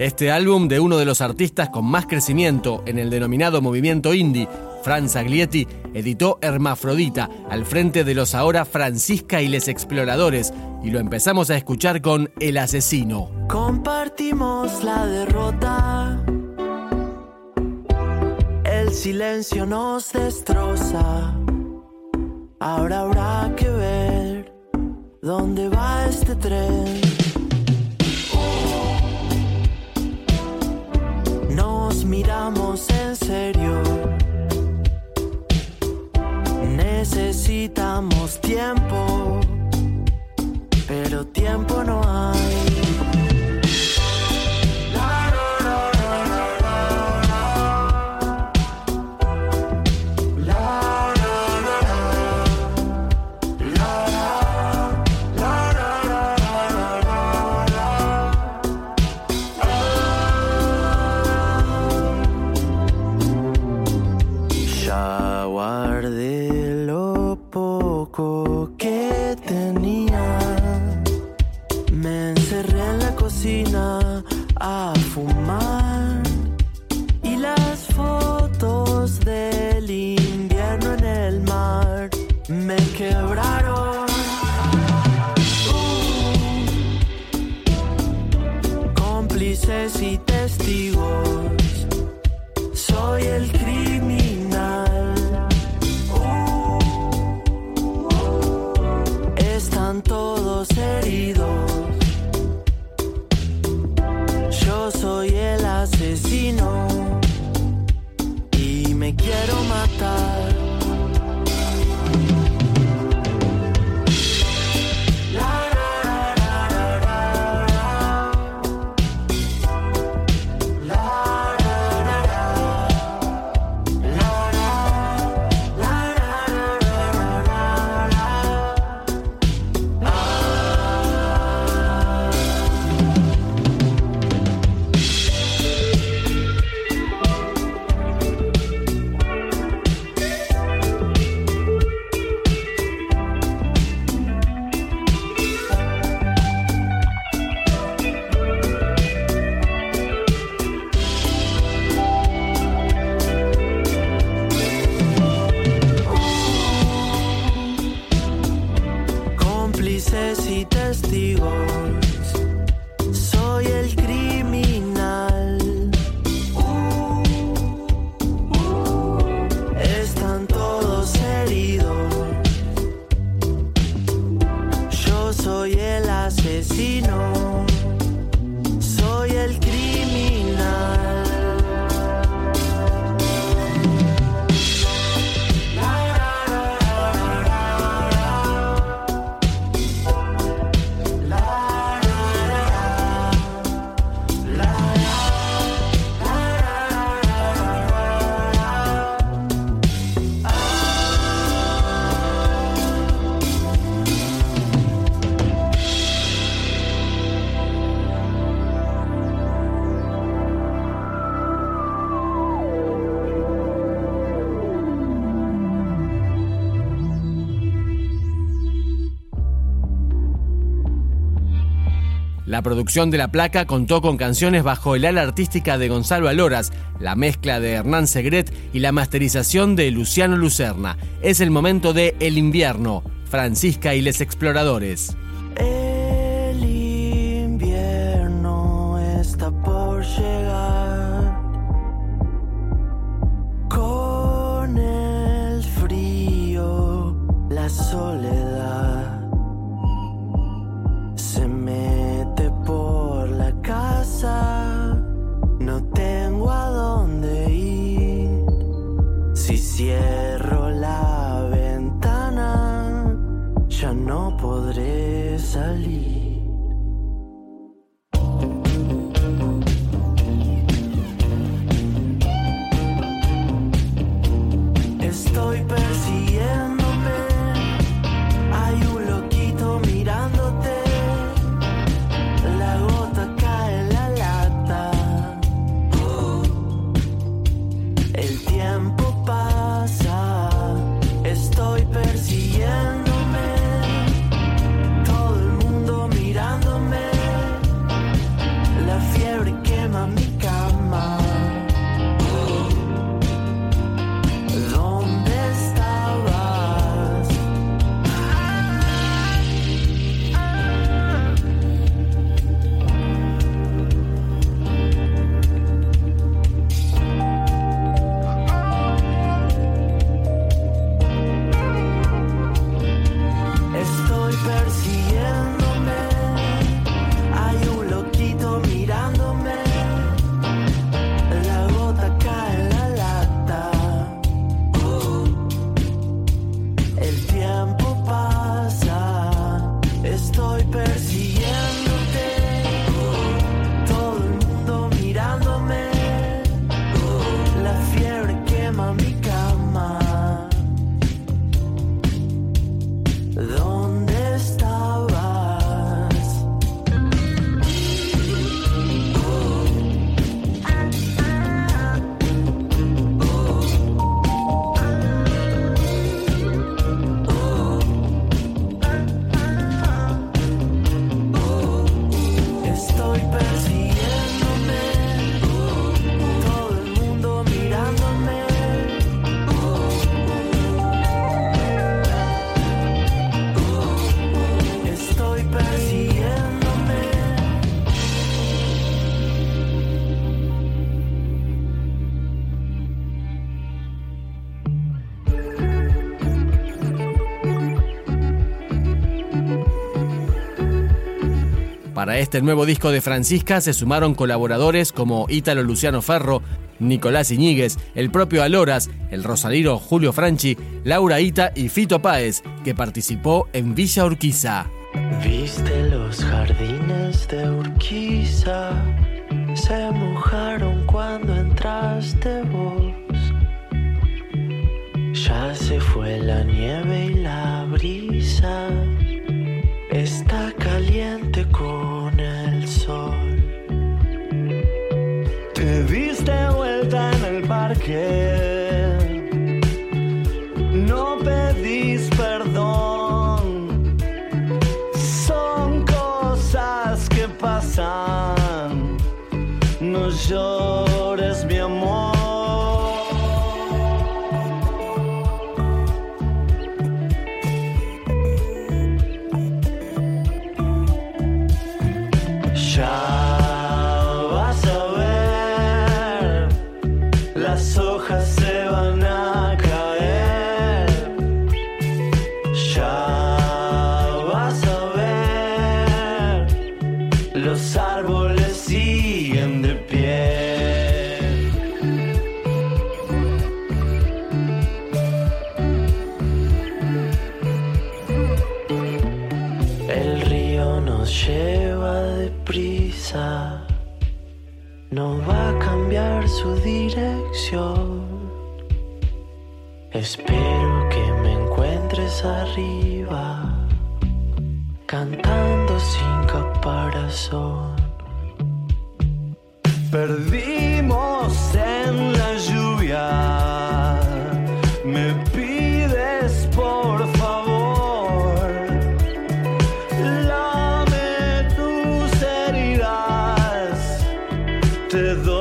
Este álbum de uno de los artistas con más crecimiento en el denominado movimiento indie, Franz Aglietti, editó Hermafrodita al frente de los ahora Francisca y les Exploradores y lo empezamos a escuchar con El Asesino. Compartimos la derrota. El silencio nos destroza. Ahora habrá que ver dónde va este tren. cómplices y testigos. Soy el La producción de la placa contó con canciones bajo el ala artística de Gonzalo Aloras, la mezcla de Hernán Segret y la masterización de Luciano Lucerna. Es el momento de El invierno, Francisca y les exploradores. podré salir. Estoy persiguiéndome, hay un loquito mirándote, la gota cae en la lata, el tiempo. Para este nuevo disco de Francisca se sumaron colaboradores como Ítalo Luciano Ferro, Nicolás Iñiguez, el propio Aloras, el rosaliro Julio Franchi, Laura Ita y Fito Páez, que participó en Villa Urquiza. Viste los jardines de Urquiza, se mojaron cuando entraste vos. Ya se fue la nieve y la brisa, está Espero que me encuentres arriba, cantando sin caparazón. Perdimos en la lluvia, te doy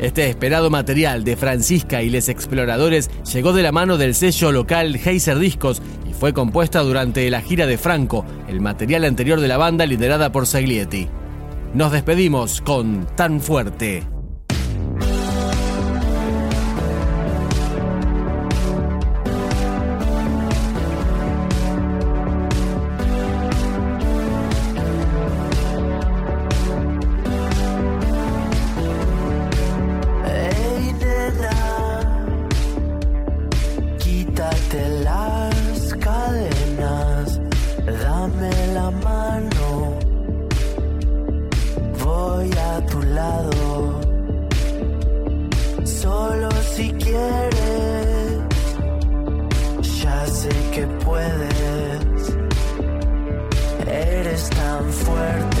Este esperado material de Francisca y les exploradores llegó de la mano del sello local Heiser Discos y fue compuesta durante la gira de Franco, el material anterior de la banda liderada por Saglietti. Nos despedimos con Tan Fuerte. Solo si quieres, ya sé que puedes, eres tan fuerte.